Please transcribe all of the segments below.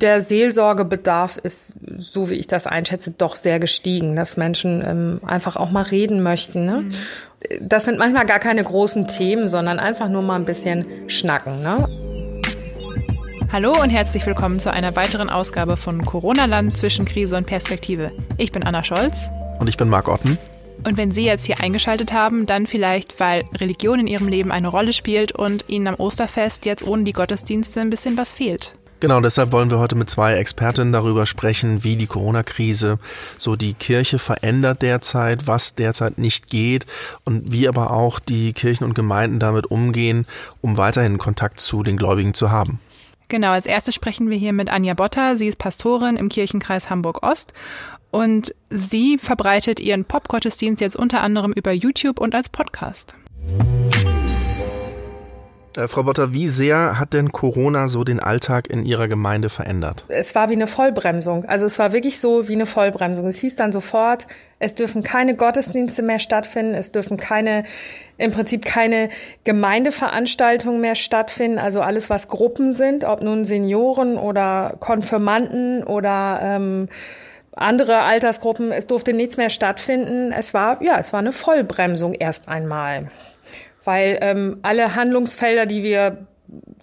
der Seelsorgebedarf ist, so wie ich das einschätze, doch sehr gestiegen, dass Menschen ähm, einfach auch mal reden möchten. Ne? Mhm. Das sind manchmal gar keine großen Themen, sondern einfach nur mal ein bisschen schnacken. Ne? Hallo und herzlich willkommen zu einer weiteren Ausgabe von Corona-Land zwischen Krise und Perspektive. Ich bin Anna Scholz. Und ich bin Marc Otten. Und wenn Sie jetzt hier eingeschaltet haben, dann vielleicht, weil Religion in Ihrem Leben eine Rolle spielt und Ihnen am Osterfest jetzt ohne die Gottesdienste ein bisschen was fehlt. Genau, deshalb wollen wir heute mit zwei Expertinnen darüber sprechen, wie die Corona-Krise so die Kirche verändert derzeit, was derzeit nicht geht und wie aber auch die Kirchen und Gemeinden damit umgehen, um weiterhin Kontakt zu den Gläubigen zu haben. Genau, als erstes sprechen wir hier mit Anja Botter. Sie ist Pastorin im Kirchenkreis Hamburg-Ost und sie verbreitet ihren Popgottesdienst jetzt unter anderem über YouTube und als Podcast. Äh, Frau Botter, wie sehr hat denn Corona so den Alltag in Ihrer Gemeinde verändert? Es war wie eine Vollbremsung. Also es war wirklich so wie eine Vollbremsung. Es hieß dann sofort, es dürfen keine Gottesdienste mehr stattfinden, es dürfen keine, im Prinzip keine Gemeindeveranstaltungen mehr stattfinden. Also alles, was Gruppen sind, ob nun Senioren oder Konfirmanden oder ähm, andere Altersgruppen, es durfte nichts mehr stattfinden. Es war, ja, es war eine Vollbremsung erst einmal weil ähm, alle Handlungsfelder, die wir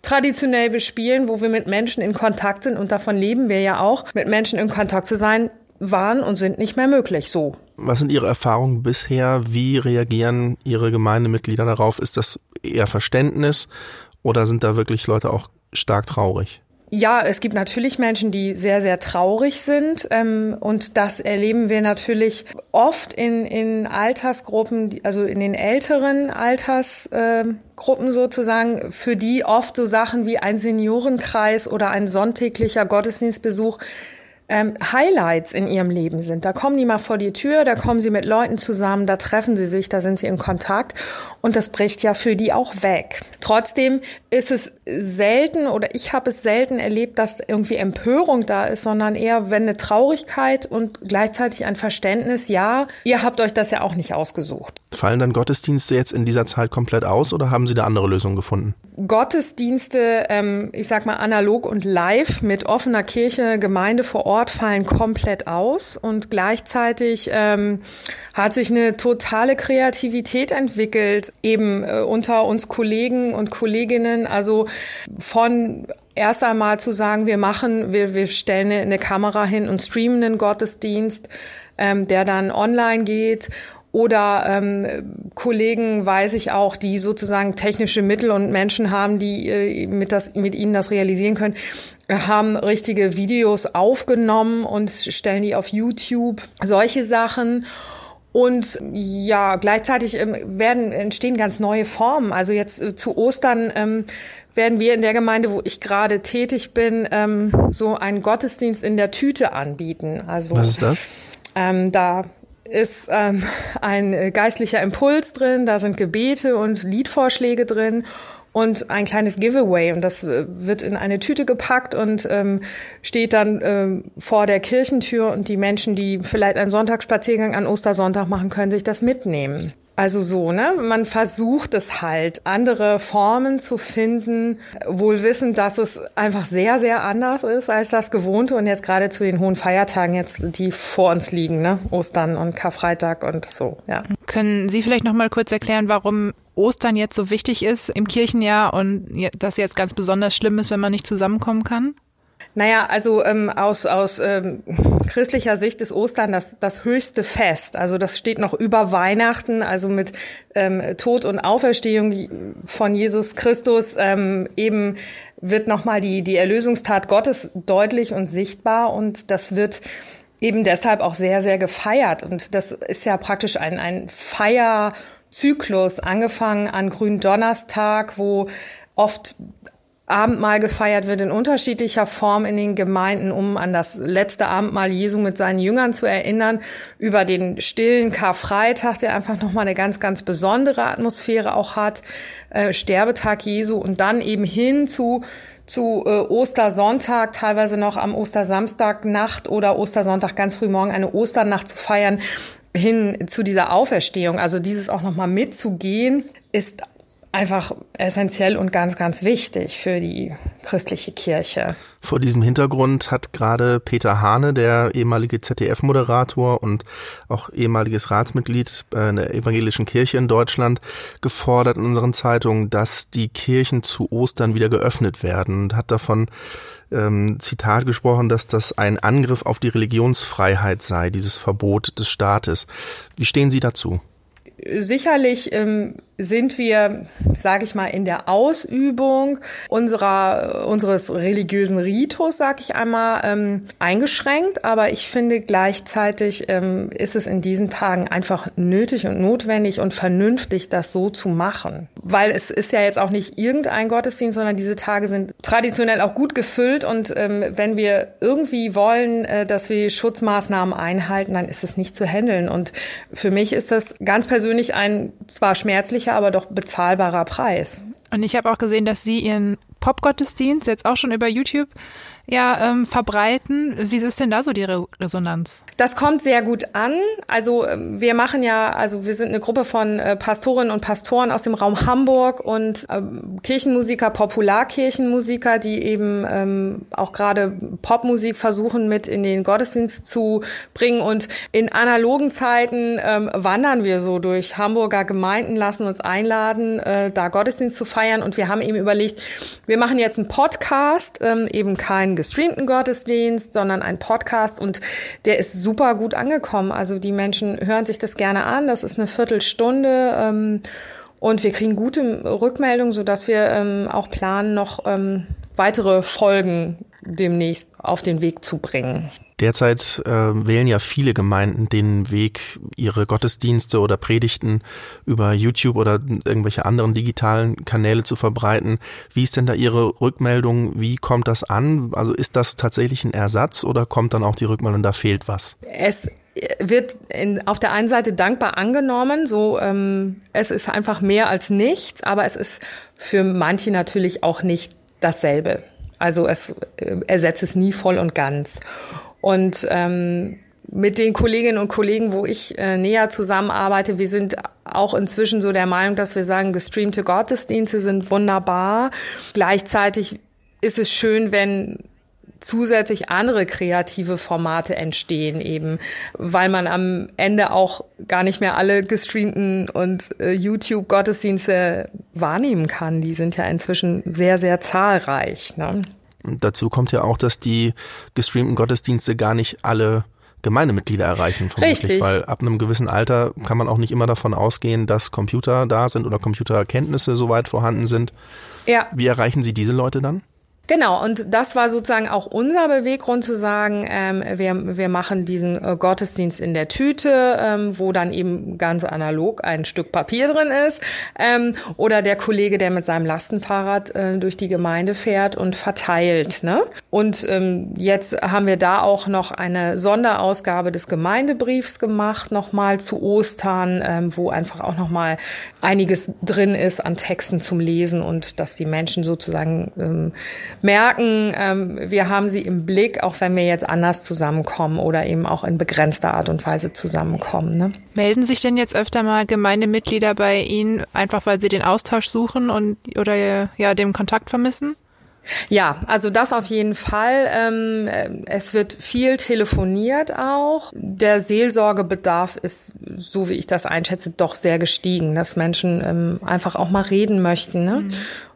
traditionell bespielen, wo wir mit Menschen in Kontakt sind und davon leben wir ja auch, mit Menschen in Kontakt zu sein, waren und sind nicht mehr möglich so. Was sind Ihre Erfahrungen bisher? Wie reagieren Ihre Gemeindemitglieder darauf? Ist das eher Verständnis oder sind da wirklich Leute auch stark traurig? Ja, es gibt natürlich Menschen, die sehr, sehr traurig sind. Ähm, und das erleben wir natürlich oft in, in Altersgruppen, also in den älteren Altersgruppen sozusagen, für die oft so Sachen wie ein Seniorenkreis oder ein sonntäglicher Gottesdienstbesuch ähm, Highlights in ihrem Leben sind. Da kommen die mal vor die Tür, da kommen sie mit Leuten zusammen, da treffen sie sich, da sind sie in Kontakt und das bricht ja für die auch weg. Trotzdem ist es selten oder ich habe es selten erlebt, dass irgendwie Empörung da ist, sondern eher wenn eine Traurigkeit und gleichzeitig ein Verständnis, ja, ihr habt euch das ja auch nicht ausgesucht. Fallen dann Gottesdienste jetzt in dieser Zeit komplett aus oder haben Sie da andere Lösungen gefunden? Gottesdienste, ähm, ich sag mal analog und live mit offener Kirche, Gemeinde vor Ort fallen komplett aus und gleichzeitig ähm, hat sich eine totale Kreativität entwickelt, eben äh, unter uns Kollegen und Kolleginnen, also von erst einmal zu sagen, wir machen, wir, wir stellen eine, eine Kamera hin und streamen einen Gottesdienst, ähm, der dann online geht oder ähm, Kollegen weiß ich auch, die sozusagen technische Mittel und Menschen haben, die äh, mit, das, mit ihnen das realisieren können, haben richtige Videos aufgenommen und stellen die auf YouTube. Solche Sachen. Und ja, gleichzeitig ähm, werden entstehen ganz neue Formen. Also jetzt äh, zu Ostern ähm, werden wir in der Gemeinde, wo ich gerade tätig bin, ähm, so einen Gottesdienst in der Tüte anbieten. Also was ist das? Ähm, da ist ähm, ein geistlicher Impuls drin, da sind Gebete und Liedvorschläge drin und ein kleines Giveaway und das äh, wird in eine Tüte gepackt und ähm, steht dann ähm, vor der Kirchentür und die Menschen, die vielleicht einen Sonntagsspaziergang an Ostersonntag machen, können sich das mitnehmen. Also so, ne? Man versucht es halt, andere Formen zu finden, wohl wissend, dass es einfach sehr, sehr anders ist als das Gewohnte und jetzt gerade zu den hohen Feiertagen jetzt, die vor uns liegen, ne? Ostern und Karfreitag und so, ja. Können Sie vielleicht noch mal kurz erklären, warum Ostern jetzt so wichtig ist im Kirchenjahr und das jetzt ganz besonders schlimm ist, wenn man nicht zusammenkommen kann? Naja, also ähm, aus, aus ähm, christlicher Sicht ist Ostern das, das höchste Fest. Also das steht noch über Weihnachten, also mit ähm, Tod und Auferstehung von Jesus Christus ähm, eben wird nochmal die, die Erlösungstat Gottes deutlich und sichtbar und das wird eben deshalb auch sehr, sehr gefeiert. Und das ist ja praktisch ein, ein Feierzyklus, angefangen an Gründonnerstag, wo oft Abendmahl gefeiert wird in unterschiedlicher Form in den Gemeinden, um an das letzte Abendmahl Jesu mit seinen Jüngern zu erinnern, über den stillen Karfreitag, der einfach nochmal eine ganz, ganz besondere Atmosphäre auch hat, äh, Sterbetag Jesu und dann eben hin zu zu äh, Ostersonntag, teilweise noch am Ostersamstag Nacht oder Ostersonntag ganz früh morgen eine Osternacht zu feiern, hin zu dieser Auferstehung. Also dieses auch nochmal mitzugehen, ist einfach essentiell und ganz, ganz wichtig für die christliche Kirche. Vor diesem Hintergrund hat gerade Peter Hane, der ehemalige ZDF-Moderator und auch ehemaliges Ratsmitglied in der evangelischen Kirche in Deutschland, gefordert in unseren Zeitungen, dass die Kirchen zu Ostern wieder geöffnet werden und hat davon ähm, Zitat gesprochen, dass das ein Angriff auf die Religionsfreiheit sei, dieses Verbot des Staates. Wie stehen Sie dazu? Sicherlich ähm, sind wir, sage ich mal, in der Ausübung unserer unseres religiösen Ritus, sage ich einmal, ähm, eingeschränkt. Aber ich finde gleichzeitig ähm, ist es in diesen Tagen einfach nötig und notwendig und vernünftig, das so zu machen, weil es ist ja jetzt auch nicht irgendein Gottesdienst, sondern diese Tage sind traditionell auch gut gefüllt und ähm, wenn wir irgendwie wollen, äh, dass wir Schutzmaßnahmen einhalten, dann ist es nicht zu handeln. Und für mich ist das ganz persönlich ein zwar schmerzlicher aber doch bezahlbarer Preis. Und ich habe auch gesehen, dass Sie Ihren Popgottesdienst jetzt auch schon über YouTube ja ähm, verbreiten. Wie ist denn da so die Re Resonanz? Das kommt sehr gut an. Also ähm, wir machen ja, also wir sind eine Gruppe von äh, Pastorinnen und Pastoren aus dem Raum Hamburg und ähm, Kirchenmusiker, Popularkirchenmusiker, die eben ähm, auch gerade Popmusik versuchen mit in den Gottesdienst zu bringen. Und in analogen Zeiten ähm, wandern wir so durch Hamburger Gemeinden, lassen uns einladen, äh, da Gottesdienst zu feiern. Und wir haben eben überlegt, wir machen jetzt einen Podcast, ähm, eben kein gestreamten Gottesdienst, sondern ein Podcast und der ist super gut angekommen. Also die Menschen hören sich das gerne an. Das ist eine Viertelstunde. Ähm, und wir kriegen gute Rückmeldungen, sodass wir ähm, auch planen, noch ähm, weitere Folgen demnächst auf den Weg zu bringen. Derzeit äh, wählen ja viele Gemeinden den Weg, ihre Gottesdienste oder Predigten über YouTube oder irgendwelche anderen digitalen Kanäle zu verbreiten. Wie ist denn da Ihre Rückmeldung? Wie kommt das an? Also ist das tatsächlich ein Ersatz oder kommt dann auch die Rückmeldung, da fehlt was? Es wird in, auf der einen Seite dankbar angenommen, so ähm, es ist einfach mehr als nichts, aber es ist für manche natürlich auch nicht dasselbe. Also es äh, ersetzt es nie voll und ganz. Und ähm, mit den Kolleginnen und Kollegen, wo ich äh, näher zusammenarbeite, wir sind auch inzwischen so der Meinung, dass wir sagen, gestreamte Gottesdienste sind wunderbar. Gleichzeitig ist es schön, wenn zusätzlich andere kreative Formate entstehen eben, weil man am Ende auch gar nicht mehr alle gestreamten und äh, YouTube Gottesdienste wahrnehmen kann. Die sind ja inzwischen sehr, sehr zahlreich. Ne? Und dazu kommt ja auch, dass die gestreamten Gottesdienste gar nicht alle Gemeindemitglieder erreichen, vermutlich, Richtig. weil ab einem gewissen Alter kann man auch nicht immer davon ausgehen, dass Computer da sind oder Computerkenntnisse soweit vorhanden sind. Ja. Wie erreichen Sie diese Leute dann? Genau, und das war sozusagen auch unser Beweggrund zu sagen, ähm, wir, wir machen diesen äh, Gottesdienst in der Tüte, ähm, wo dann eben ganz analog ein Stück Papier drin ist, ähm, oder der Kollege, der mit seinem Lastenfahrrad äh, durch die Gemeinde fährt und verteilt. Ne? Und ähm, jetzt haben wir da auch noch eine Sonderausgabe des Gemeindebriefs gemacht, nochmal zu Ostern, ähm, wo einfach auch nochmal einiges drin ist an Texten zum Lesen und dass die Menschen sozusagen ähm, merken, ähm, wir haben sie im Blick, auch wenn wir jetzt anders zusammenkommen oder eben auch in begrenzter Art und Weise zusammenkommen. Ne? Melden sich denn jetzt öfter mal Gemeindemitglieder bei Ihnen, einfach weil sie den Austausch suchen und oder ja den Kontakt vermissen? Ja, also das auf jeden Fall. Ähm, es wird viel telefoniert auch. Der Seelsorgebedarf ist, so wie ich das einschätze, doch sehr gestiegen, dass Menschen ähm, einfach auch mal reden möchten. Ne? Mhm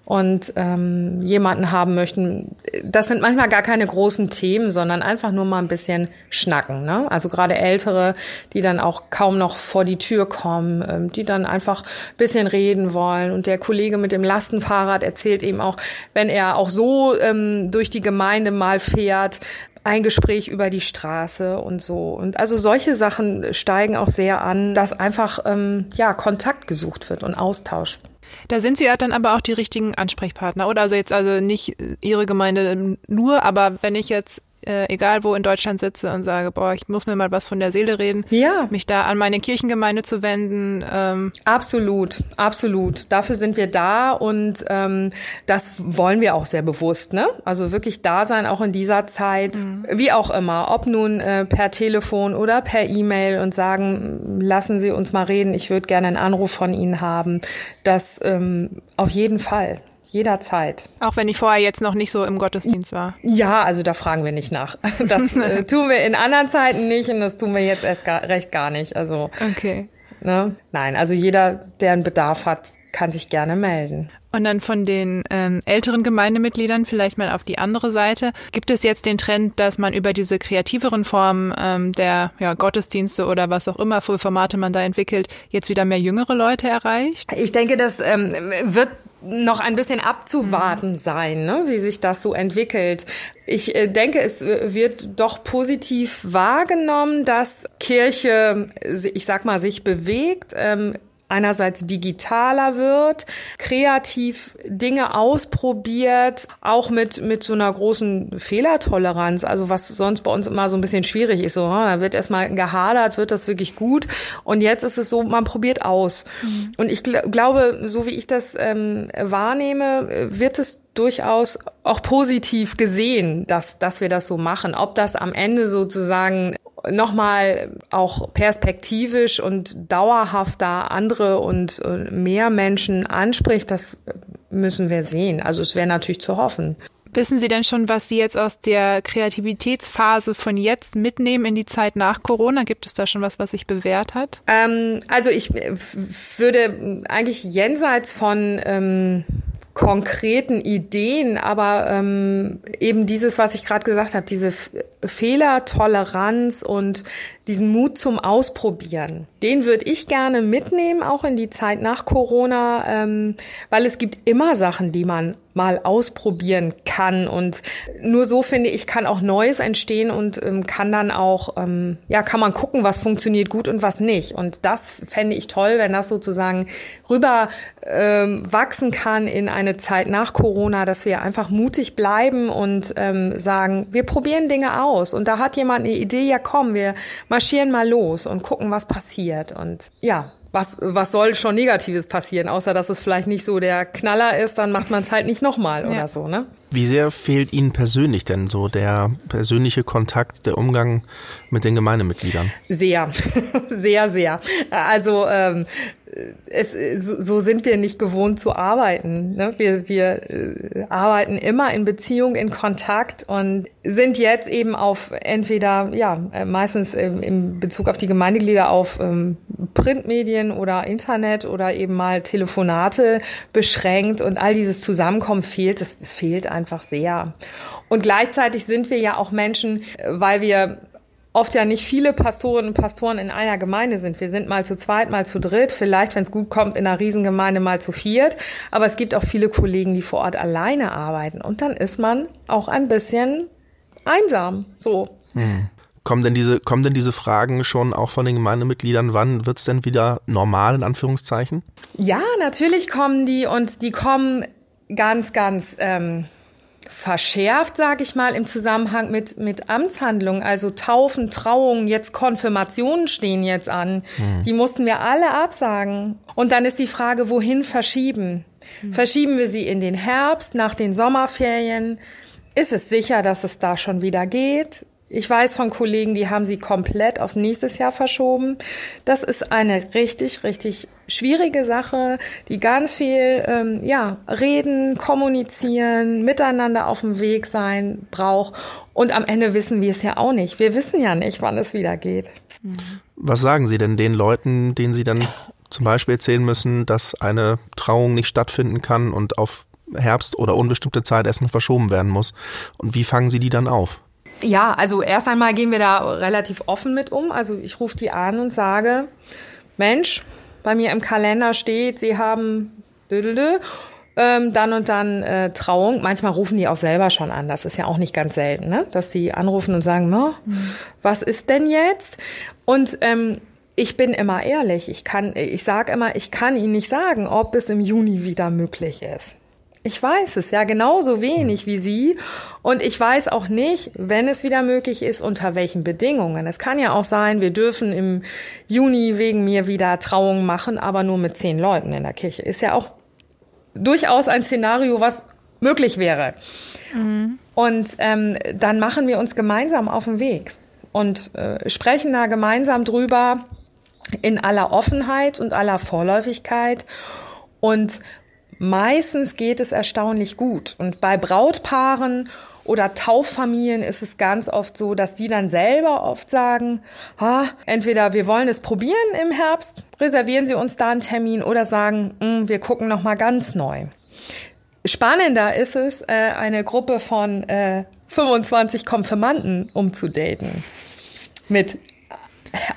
und ähm, jemanden haben möchten. Das sind manchmal gar keine großen Themen, sondern einfach nur mal ein bisschen schnacken. Ne? Also gerade Ältere, die dann auch kaum noch vor die Tür kommen, ähm, die dann einfach ein bisschen reden wollen. Und der Kollege mit dem Lastenfahrrad erzählt eben auch, wenn er auch so ähm, durch die Gemeinde mal fährt, ein Gespräch über die Straße und so. Und also solche Sachen steigen auch sehr an, dass einfach ähm, ja Kontakt gesucht wird und Austausch. Da sind Sie ja dann aber auch die richtigen Ansprechpartner, oder? Also jetzt also nicht Ihre Gemeinde nur, aber wenn ich jetzt äh, egal wo in Deutschland sitze und sage, boah, ich muss mir mal was von der Seele reden, ja. mich da an meine Kirchengemeinde zu wenden. Ähm. Absolut, absolut. Dafür sind wir da und ähm, das wollen wir auch sehr bewusst, ne? Also wirklich da sein, auch in dieser Zeit, mhm. wie auch immer, ob nun äh, per Telefon oder per E-Mail und sagen, lassen Sie uns mal reden, ich würde gerne einen Anruf von Ihnen haben. Das ähm, auf jeden Fall jederzeit. Auch wenn ich vorher jetzt noch nicht so im Gottesdienst war. Ja, also da fragen wir nicht nach. Das äh, tun wir in anderen Zeiten nicht und das tun wir jetzt erst gar, recht gar nicht. Also okay. Ne? Nein, also jeder, der einen Bedarf hat, kann sich gerne melden. Und dann von den ähm, älteren Gemeindemitgliedern vielleicht mal auf die andere Seite. Gibt es jetzt den Trend, dass man über diese kreativeren Formen ähm, der ja, Gottesdienste oder was auch immer für Formate man da entwickelt, jetzt wieder mehr jüngere Leute erreicht? Ich denke, das ähm, wird noch ein bisschen abzuwarten sein, ne, wie sich das so entwickelt. Ich äh, denke, es wird doch positiv wahrgenommen, dass Kirche, ich sag mal, sich bewegt. Einerseits digitaler wird, kreativ Dinge ausprobiert, auch mit, mit so einer großen Fehlertoleranz, also was sonst bei uns immer so ein bisschen schwierig ist, so, da wird erstmal gehadert, wird das wirklich gut und jetzt ist es so, man probiert aus. Mhm. Und ich gl glaube, so wie ich das ähm, wahrnehme, wird es durchaus auch positiv gesehen, dass, dass wir das so machen. Ob das am Ende sozusagen nochmal auch perspektivisch und dauerhafter andere und mehr Menschen anspricht, das müssen wir sehen. Also es wäre natürlich zu hoffen. Wissen Sie denn schon, was Sie jetzt aus der Kreativitätsphase von jetzt mitnehmen in die Zeit nach Corona? Gibt es da schon was, was sich bewährt hat? Ähm, also ich würde eigentlich jenseits von ähm, konkreten Ideen, aber ähm, eben dieses, was ich gerade gesagt habe, diese Fehlertoleranz und diesen Mut zum Ausprobieren, den würde ich gerne mitnehmen, auch in die Zeit nach Corona, ähm, weil es gibt immer Sachen, die man mal ausprobieren kann. Und nur so finde ich, kann auch Neues entstehen und ähm, kann dann auch, ähm, ja, kann man gucken, was funktioniert gut und was nicht. Und das fände ich toll, wenn das sozusagen rüber ähm, wachsen kann in eine Zeit nach Corona, dass wir einfach mutig bleiben und ähm, sagen, wir probieren Dinge aus. Und da hat jemand eine Idee, ja komm, wir marschieren mal los und gucken, was passiert. Und ja, was, was soll schon Negatives passieren, außer dass es vielleicht nicht so der Knaller ist, dann macht man es halt nicht nochmal ja. oder so, ne? Wie sehr fehlt Ihnen persönlich denn so der persönliche Kontakt, der Umgang mit den Gemeindemitgliedern? Sehr, sehr, sehr. Also ähm, es, so sind wir nicht gewohnt zu arbeiten. Ne? Wir, wir äh, arbeiten immer in Beziehung, in Kontakt und sind jetzt eben auf entweder, ja, äh, meistens im Bezug auf die Gemeindeglieder auf ähm, Printmedien oder Internet oder eben mal Telefonate beschränkt und all dieses Zusammenkommen fehlt, das, das fehlt einfach sehr. Und gleichzeitig sind wir ja auch Menschen, äh, weil wir oft ja nicht viele Pastorinnen und Pastoren in einer Gemeinde sind. Wir sind mal zu zweit, mal zu dritt, vielleicht, wenn es gut kommt, in einer Riesengemeinde mal zu viert. Aber es gibt auch viele Kollegen, die vor Ort alleine arbeiten. Und dann ist man auch ein bisschen einsam. So. Hm. Kommen denn diese, kommen denn diese Fragen schon auch von den Gemeindemitgliedern? Wann wird es denn wieder normal, in Anführungszeichen? Ja, natürlich kommen die und die kommen ganz, ganz ähm, verschärft, sage ich mal, im Zusammenhang mit, mit Amtshandlungen, also Taufen, Trauungen, jetzt Konfirmationen stehen jetzt an. Hm. Die mussten wir alle absagen. Und dann ist die Frage, wohin verschieben? Hm. Verschieben wir sie in den Herbst, nach den Sommerferien? Ist es sicher, dass es da schon wieder geht? Ich weiß von Kollegen, die haben sie komplett auf nächstes Jahr verschoben. Das ist eine richtig, richtig schwierige Sache, die ganz viel ähm, ja reden, kommunizieren, miteinander auf dem Weg sein braucht. Und am Ende wissen wir es ja auch nicht. Wir wissen ja nicht, wann es wieder geht. Was sagen Sie denn den Leuten, denen Sie dann zum Beispiel erzählen müssen, dass eine Trauung nicht stattfinden kann und auf Herbst oder unbestimmte Zeit erstmal verschoben werden muss? Und wie fangen Sie die dann auf? Ja, also erst einmal gehen wir da relativ offen mit um. Also ich rufe die an und sage, Mensch, bei mir im Kalender steht, Sie haben ähm, dann und dann äh, Trauung. Manchmal rufen die auch selber schon an. Das ist ja auch nicht ganz selten, ne? dass die anrufen und sagen, mhm. was ist denn jetzt? Und ähm, ich bin immer ehrlich. Ich kann, ich sage immer, ich kann Ihnen nicht sagen, ob es im Juni wieder möglich ist. Ich weiß es ja genauso wenig wie Sie. Und ich weiß auch nicht, wenn es wieder möglich ist, unter welchen Bedingungen. Es kann ja auch sein, wir dürfen im Juni wegen mir wieder Trauungen machen, aber nur mit zehn Leuten in der Kirche. Ist ja auch durchaus ein Szenario, was möglich wäre. Mhm. Und ähm, dann machen wir uns gemeinsam auf den Weg und äh, sprechen da gemeinsam drüber in aller Offenheit und aller Vorläufigkeit. Und meistens geht es erstaunlich gut. Und bei Brautpaaren oder Tauffamilien ist es ganz oft so, dass die dann selber oft sagen, ah, entweder wir wollen es probieren im Herbst, reservieren Sie uns da einen Termin oder sagen, mm, wir gucken noch mal ganz neu. Spannender ist es, äh, eine Gruppe von äh, 25 Konfirmanden umzudaten mit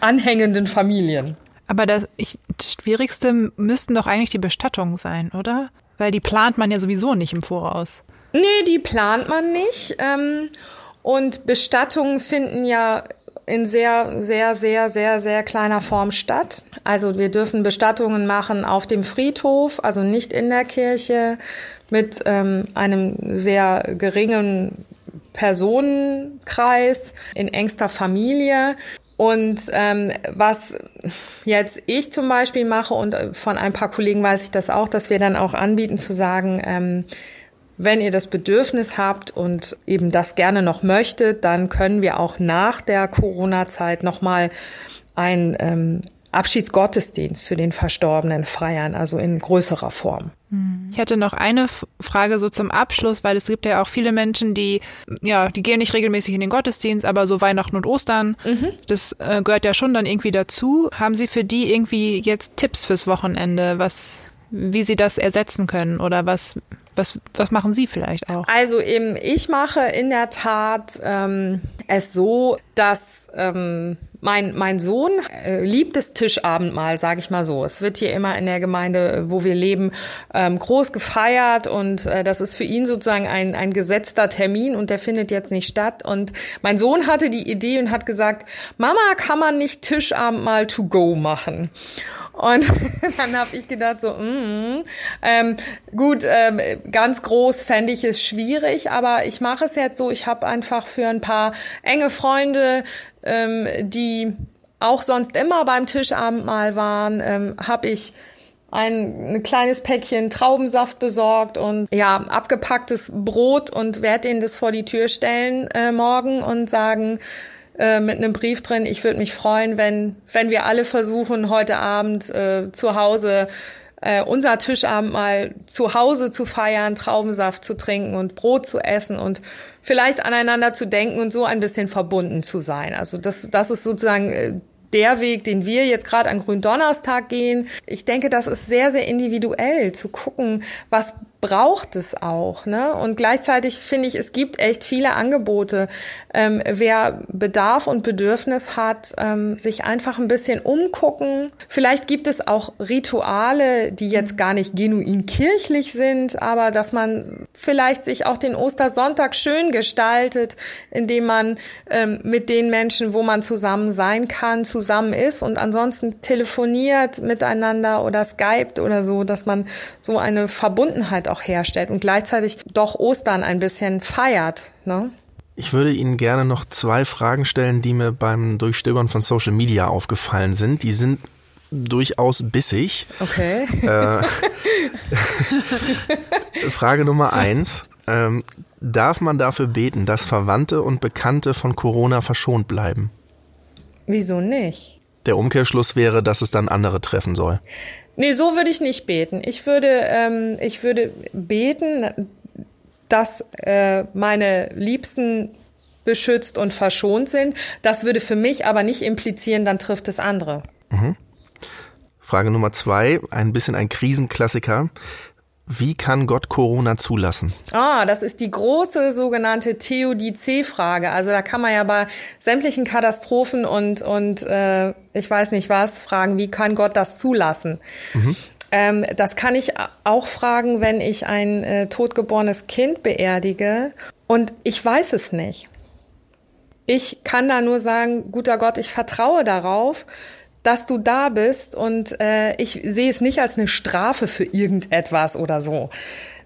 anhängenden Familien. Aber das ich, Schwierigste müssten doch eigentlich die Bestattungen sein, oder? Weil die plant man ja sowieso nicht im Voraus. Nee, die plant man nicht. Ähm, und Bestattungen finden ja in sehr, sehr, sehr, sehr, sehr kleiner Form statt. Also wir dürfen Bestattungen machen auf dem Friedhof, also nicht in der Kirche, mit ähm, einem sehr geringen Personenkreis in engster Familie. Und ähm, was jetzt ich zum Beispiel mache und von ein paar Kollegen weiß ich das auch, dass wir dann auch anbieten zu sagen, ähm, wenn ihr das Bedürfnis habt und eben das gerne noch möchtet, dann können wir auch nach der Corona-Zeit nochmal ein ähm, Abschiedsgottesdienst für den Verstorbenen feiern, also in größerer Form. Ich hatte noch eine Frage so zum Abschluss, weil es gibt ja auch viele Menschen, die, ja, die gehen nicht regelmäßig in den Gottesdienst, aber so Weihnachten und Ostern, mhm. das äh, gehört ja schon dann irgendwie dazu. Haben Sie für die irgendwie jetzt Tipps fürs Wochenende, was, wie Sie das ersetzen können oder was, was, was machen Sie vielleicht auch? Also eben, ich mache in der Tat ähm, es so, dass ähm, mein, mein Sohn äh, liebt das Tischabendmahl, sage ich mal so. Es wird hier immer in der Gemeinde, wo wir leben, ähm, groß gefeiert und äh, das ist für ihn sozusagen ein, ein gesetzter Termin und der findet jetzt nicht statt. Und mein Sohn hatte die Idee und hat gesagt, Mama, kann man nicht Tischabendmahl to go machen? Und dann habe ich gedacht, so, mm, ähm, gut, ähm, ganz groß fände ich es schwierig, aber ich mache es jetzt so, ich habe einfach für ein paar enge Freunde, ähm, die auch sonst immer beim Tischabendmahl waren, ähm, habe ich ein, ein kleines Päckchen Traubensaft besorgt und ja, abgepacktes Brot und werde denen das vor die Tür stellen äh, morgen und sagen, äh, mit einem Brief drin. Ich würde mich freuen, wenn, wenn wir alle versuchen, heute Abend äh, zu Hause äh, unser Tischabend mal zu Hause zu feiern, Traubensaft zu trinken und Brot zu essen und vielleicht aneinander zu denken und so ein bisschen verbunden zu sein. Also das, das ist sozusagen äh, der Weg, den wir jetzt gerade an Gründonnerstag gehen. Ich denke, das ist sehr, sehr individuell zu gucken, was braucht es auch. Ne? Und gleichzeitig finde ich, es gibt echt viele Angebote. Ähm, wer Bedarf und Bedürfnis hat, ähm, sich einfach ein bisschen umgucken. Vielleicht gibt es auch Rituale, die jetzt gar nicht genuin kirchlich sind, aber dass man vielleicht sich auch den Ostersonntag schön gestaltet, indem man ähm, mit den Menschen, wo man zusammen sein kann, zusammen ist und ansonsten telefoniert miteinander oder skypt oder so, dass man so eine Verbundenheit auch herstellt und gleichzeitig doch Ostern ein bisschen feiert. Ne? Ich würde Ihnen gerne noch zwei Fragen stellen, die mir beim Durchstöbern von Social Media aufgefallen sind. Die sind durchaus bissig. Okay. Äh, Frage Nummer eins. Ähm, darf man dafür beten, dass Verwandte und Bekannte von Corona verschont bleiben? Wieso nicht? Der Umkehrschluss wäre, dass es dann andere treffen soll. Nee, so würde ich nicht beten. Ich würde, ähm, ich würde beten, dass äh, meine Liebsten beschützt und verschont sind. Das würde für mich aber nicht implizieren, dann trifft es andere. Mhm. Frage Nummer zwei, ein bisschen ein Krisenklassiker. Wie kann Gott Corona zulassen? Ah, das ist die große sogenannte Theodizee-Frage. Also da kann man ja bei sämtlichen Katastrophen und, und äh, ich weiß nicht was fragen, wie kann Gott das zulassen? Mhm. Ähm, das kann ich auch fragen, wenn ich ein äh, totgeborenes Kind beerdige. Und ich weiß es nicht. Ich kann da nur sagen, guter Gott, ich vertraue darauf, dass du da bist und äh, ich sehe es nicht als eine Strafe für irgendetwas oder so,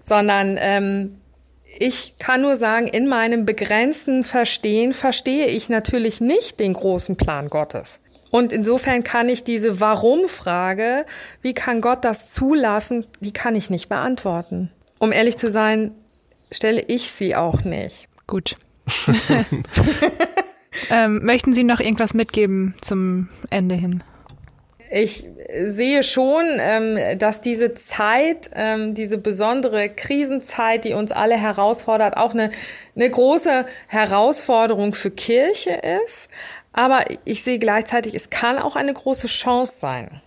sondern ähm, ich kann nur sagen, in meinem begrenzten Verstehen verstehe ich natürlich nicht den großen Plan Gottes. Und insofern kann ich diese Warum-Frage, wie kann Gott das zulassen, die kann ich nicht beantworten. Um ehrlich zu sein, stelle ich sie auch nicht. Gut. ähm, möchten Sie noch irgendwas mitgeben zum Ende hin? Ich sehe schon, ähm, dass diese Zeit, ähm, diese besondere Krisenzeit, die uns alle herausfordert, auch eine, eine große Herausforderung für Kirche ist. Aber ich sehe gleichzeitig, es kann auch eine große Chance sein.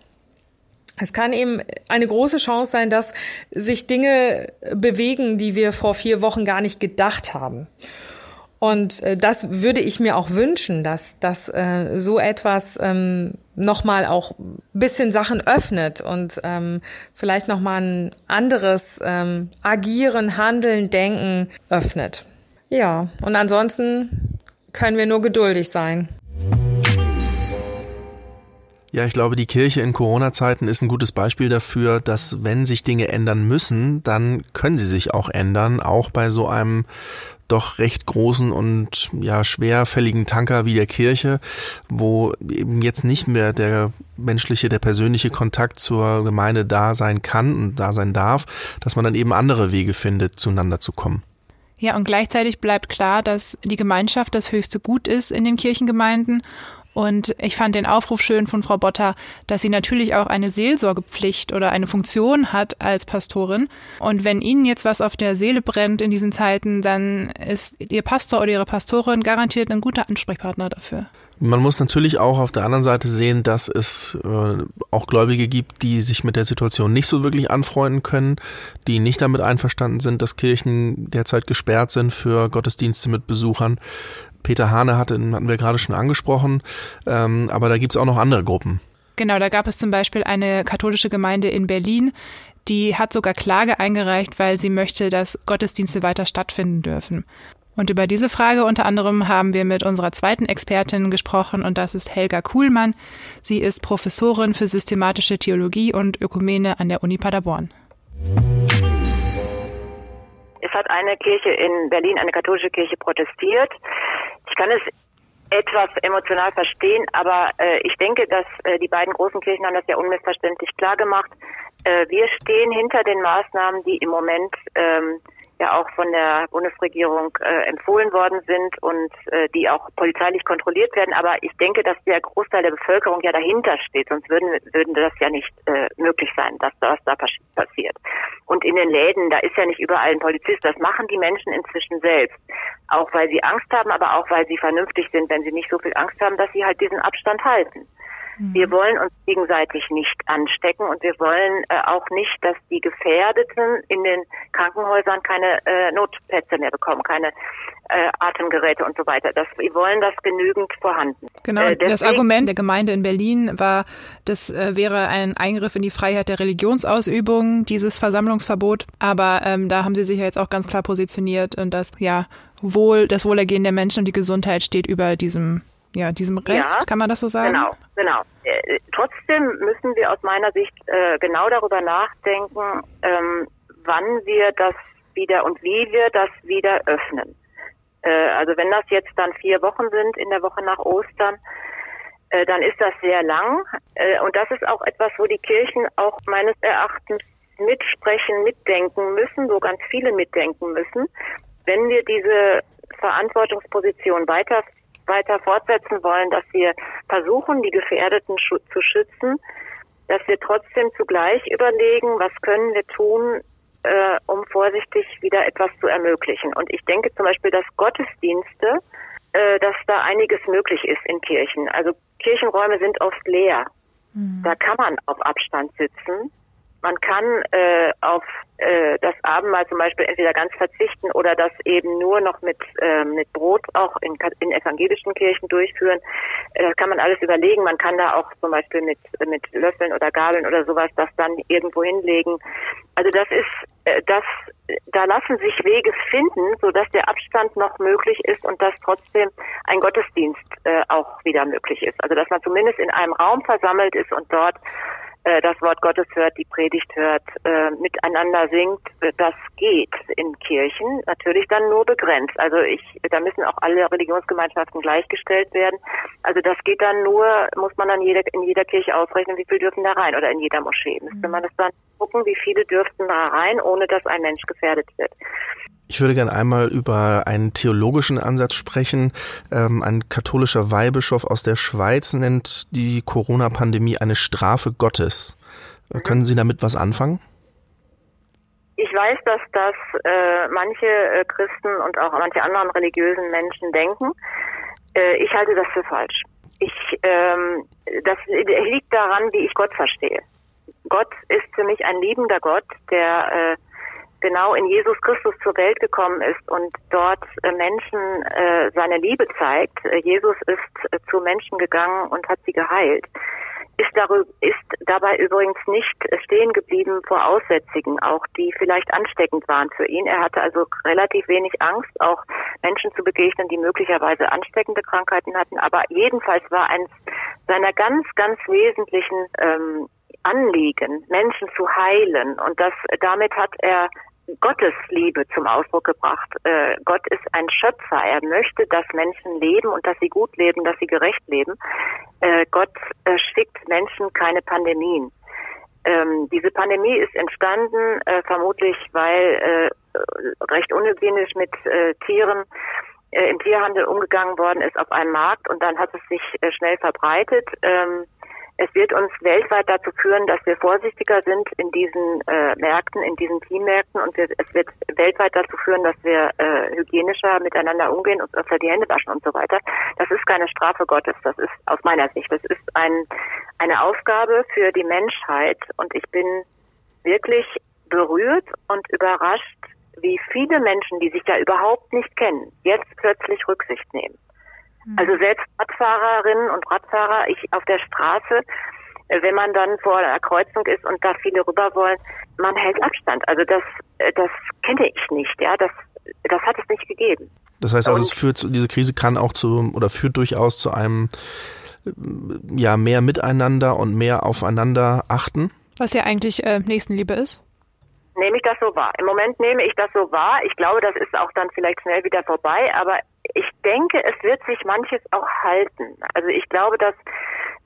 Es kann eben eine große Chance sein, dass sich Dinge bewegen, die wir vor vier Wochen gar nicht gedacht haben. Und äh, das würde ich mir auch wünschen, dass, dass äh, so etwas ähm, nochmal auch bisschen Sachen öffnet und ähm, vielleicht nochmal ein anderes ähm, Agieren, Handeln, Denken öffnet. Ja, und ansonsten können wir nur geduldig sein. Ja, ich glaube, die Kirche in Corona-Zeiten ist ein gutes Beispiel dafür, dass wenn sich Dinge ändern müssen, dann können sie sich auch ändern, auch bei so einem doch recht großen und ja schwerfälligen Tanker wie der Kirche, wo eben jetzt nicht mehr der menschliche, der persönliche Kontakt zur Gemeinde da sein kann und da sein darf, dass man dann eben andere Wege findet, zueinander zu kommen. Ja, und gleichzeitig bleibt klar, dass die Gemeinschaft das höchste Gut ist in den Kirchengemeinden und ich fand den Aufruf schön von Frau Botter, dass sie natürlich auch eine Seelsorgepflicht oder eine Funktion hat als Pastorin. Und wenn Ihnen jetzt was auf der Seele brennt in diesen Zeiten, dann ist Ihr Pastor oder Ihre Pastorin garantiert ein guter Ansprechpartner dafür. Man muss natürlich auch auf der anderen Seite sehen, dass es äh, auch Gläubige gibt, die sich mit der Situation nicht so wirklich anfreunden können, die nicht damit einverstanden sind, dass Kirchen derzeit gesperrt sind für Gottesdienste mit Besuchern. Peter Hane hatte, hatten wir gerade schon angesprochen, ähm, aber da gibt es auch noch andere Gruppen. Genau, da gab es zum Beispiel eine katholische Gemeinde in Berlin, die hat sogar Klage eingereicht, weil sie möchte, dass Gottesdienste weiter stattfinden dürfen. Und über diese Frage unter anderem haben wir mit unserer zweiten Expertin gesprochen und das ist Helga Kuhlmann. Sie ist Professorin für systematische Theologie und Ökumene an der Uni Paderborn. Es hat eine Kirche in Berlin, eine katholische Kirche, protestiert. Ich kann es etwas emotional verstehen, aber äh, ich denke, dass äh, die beiden großen Kirchen haben das ja unmissverständlich klar gemacht. Äh, wir stehen hinter den Maßnahmen, die im Moment ähm, ja auch von der Bundesregierung äh, empfohlen worden sind und äh, die auch polizeilich kontrolliert werden. Aber ich denke, dass der Großteil der Bevölkerung ja dahinter steht, sonst würden, würden das ja nicht äh, möglich sein, dass das da passiert. Und in den Läden, da ist ja nicht überall ein Polizist. Das machen die Menschen inzwischen selbst. Auch weil sie Angst haben, aber auch weil sie vernünftig sind, wenn sie nicht so viel Angst haben, dass sie halt diesen Abstand halten. Mhm. Wir wollen uns gegenseitig nicht anstecken und wir wollen äh, auch nicht, dass die Gefährdeten in den Krankenhäusern keine äh, Notplätze mehr bekommen, keine äh, Atemgeräte und so weiter. Das, wir wollen das genügend vorhanden. Genau, äh, das Argument der Gemeinde in Berlin war, das äh, wäre ein Eingriff in die Freiheit der Religionsausübung, dieses Versammlungsverbot. Aber ähm, da haben sie sich ja jetzt auch ganz klar positioniert und das, ja, Wohl, das Wohlergehen der Menschen und die Gesundheit steht über diesem ja, diesem Recht, ja, kann man das so sagen? Genau, genau. Äh, trotzdem müssen wir aus meiner Sicht äh, genau darüber nachdenken, ähm, wann wir das wieder und wie wir das wieder öffnen. Äh, also wenn das jetzt dann vier Wochen sind in der Woche nach Ostern, äh, dann ist das sehr lang. Äh, und das ist auch etwas, wo die Kirchen auch meines Erachtens mitsprechen, mitdenken müssen, wo ganz viele mitdenken müssen. Wenn wir diese Verantwortungsposition weiter weiter fortsetzen wollen, dass wir versuchen, die Gefährdeten zu schützen, dass wir trotzdem zugleich überlegen, was können wir tun, äh, um vorsichtig wieder etwas zu ermöglichen. Und ich denke zum Beispiel, dass Gottesdienste, äh, dass da einiges möglich ist in Kirchen. Also Kirchenräume sind oft leer. Mhm. Da kann man auf Abstand sitzen. Man kann äh, auf äh, das Abendmahl zum Beispiel entweder ganz verzichten oder das eben nur noch mit, äh, mit Brot auch in, in evangelischen Kirchen durchführen. Äh, das kann man alles überlegen. Man kann da auch zum Beispiel mit, mit Löffeln oder Gabeln oder sowas das dann irgendwo hinlegen. Also das ist, äh, das, da lassen sich Wege finden, sodass der Abstand noch möglich ist und dass trotzdem ein Gottesdienst äh, auch wieder möglich ist. Also dass man zumindest in einem Raum versammelt ist und dort äh, das Wort Gottes hört, die Predigt hört, äh, miteinander singt, das geht in Kirchen, natürlich dann nur begrenzt. Also ich, da müssen auch alle Religionsgemeinschaften gleichgestellt werden. Also das geht dann nur, muss man dann jeder, in jeder Kirche ausrechnen, wie viel dürfen da rein oder in jeder Moschee. Müsste man das dann gucken, wie viele dürften da rein, ohne dass ein Mensch gefährdet wird. Ich würde gerne einmal über einen theologischen Ansatz sprechen. Ähm, ein katholischer Weihbischof aus der Schweiz nennt die Corona-Pandemie eine Strafe Gottes. Mhm. Können Sie damit was anfangen? Ich weiß, dass das äh, manche äh, Christen und auch manche anderen religiösen Menschen denken. Äh, ich halte das für falsch. Ich, ähm, das liegt daran, wie ich Gott verstehe. Gott ist für mich ein liebender Gott, der äh, genau in Jesus Christus zur Welt gekommen ist und dort äh, Menschen äh, seine Liebe zeigt. Äh, Jesus ist äh, zu Menschen gegangen und hat sie geheilt. Ist, darüber, ist dabei übrigens nicht stehen geblieben vor Aussätzigen, auch die vielleicht ansteckend waren für ihn. Er hatte also relativ wenig Angst, auch Menschen zu begegnen, die möglicherweise ansteckende Krankheiten hatten. Aber jedenfalls war eins seiner ganz, ganz wesentlichen ähm, Anliegen, Menschen zu heilen. Und das, damit hat er Gottes Liebe zum Ausdruck gebracht. Äh, Gott ist ein Schöpfer. Er möchte, dass Menschen leben und dass sie gut leben, dass sie gerecht leben. Äh, Gott äh, schickt Menschen keine Pandemien. Ähm, diese Pandemie ist entstanden, äh, vermutlich weil äh, recht unhygienisch mit äh, Tieren im Tierhandel umgegangen worden ist auf einem Markt und dann hat es sich schnell verbreitet. Ähm, es wird uns weltweit dazu führen, dass wir vorsichtiger sind in diesen äh, Märkten, in diesen Teammärkten und wir, es wird weltweit dazu führen, dass wir äh, hygienischer miteinander umgehen und öfter die Hände waschen und so weiter. Das ist keine Strafe Gottes, das ist aus meiner Sicht, das ist ein, eine Aufgabe für die Menschheit und ich bin wirklich berührt und überrascht, wie viele Menschen, die sich ja überhaupt nicht kennen, jetzt plötzlich Rücksicht nehmen. Mhm. Also selbst Radfahrerinnen und Radfahrer, ich auf der Straße, äh, wenn man dann vor einer Kreuzung ist und da viele rüber wollen, man hält Abstand. Also das, äh, das kenne ich nicht, ja, das, das hat es nicht gegeben. Das heißt also, es führt, diese Krise kann auch zu, oder führt durchaus zu einem, äh, ja, mehr Miteinander und mehr aufeinander achten? Was ja eigentlich äh, Nächstenliebe ist nehme ich das so wahr. Im Moment nehme ich das so wahr. Ich glaube, das ist auch dann vielleicht schnell wieder vorbei, aber ich denke, es wird sich manches auch halten. Also ich glaube, dass,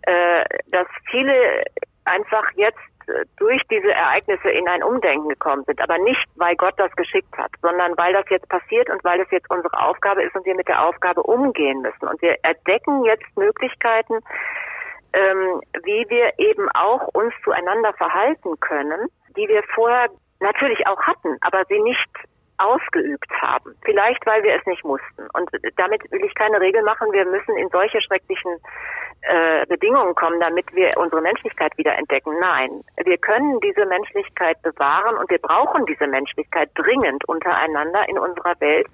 äh, dass viele einfach jetzt äh, durch diese Ereignisse in ein Umdenken gekommen sind, aber nicht, weil Gott das geschickt hat, sondern weil das jetzt passiert und weil das jetzt unsere Aufgabe ist und wir mit der Aufgabe umgehen müssen. Und wir entdecken jetzt Möglichkeiten, ähm, wie wir eben auch uns zueinander verhalten können, die wir vorher natürlich auch hatten, aber sie nicht ausgeübt haben. Vielleicht, weil wir es nicht mussten. Und damit will ich keine Regel machen. Wir müssen in solche schrecklichen äh, Bedingungen kommen, damit wir unsere Menschlichkeit wieder entdecken. Nein, wir können diese Menschlichkeit bewahren und wir brauchen diese Menschlichkeit dringend untereinander in unserer Welt,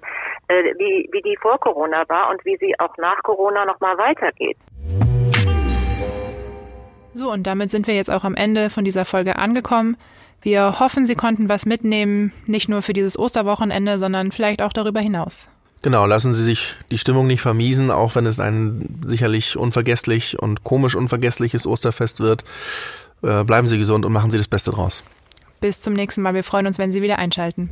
äh, wie, wie die vor Corona war und wie sie auch nach Corona nochmal weitergeht. So, und damit sind wir jetzt auch am Ende von dieser Folge angekommen. Wir hoffen, Sie konnten was mitnehmen, nicht nur für dieses Osterwochenende, sondern vielleicht auch darüber hinaus. Genau, lassen Sie sich die Stimmung nicht vermiesen, auch wenn es ein sicherlich unvergesslich und komisch unvergessliches Osterfest wird. Äh, bleiben Sie gesund und machen Sie das Beste draus. Bis zum nächsten Mal. Wir freuen uns, wenn Sie wieder einschalten.